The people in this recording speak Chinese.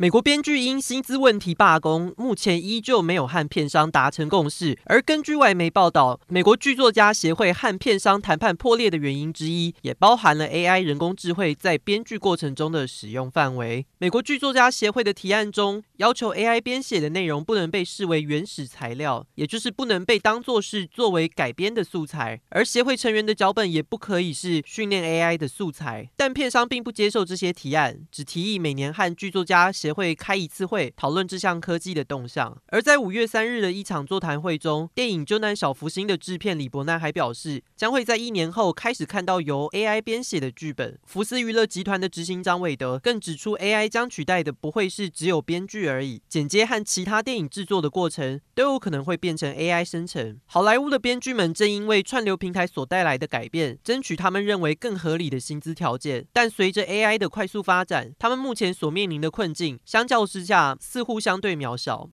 美国编剧因薪资问题罢工，目前依旧没有和片商达成共识。而根据外媒报道，美国剧作家协会和片商谈判破裂的原因之一，也包含了 AI 人工智慧在编剧过程中的使用范围。美国剧作家协会的提案中，要求 AI 编写的内容不能被视为原始材料，也就是不能被当作是作为改编的素材。而协会成员的脚本也不可以是训练 AI 的素材。但片商并不接受这些提案，只提议每年和剧作家协会开一次会，讨论这项科技的动向。而在五月三日的一场座谈会中，电影《救难小福星》的制片李伯南还表示，将会在一年后开始看到由 AI 编写的剧本。福斯娱乐集团的执行长韦德更指出，AI 将取代的不会是只有编剧而已，剪接和其他电影制作的过程都有可能会变成 AI 生成。好莱坞的编剧们正因为串流平台所带来的改变，争取他们认为更合理的薪资条件。但随着 AI 的快速发展，他们目前所面临的困境相较之下似乎相对渺小。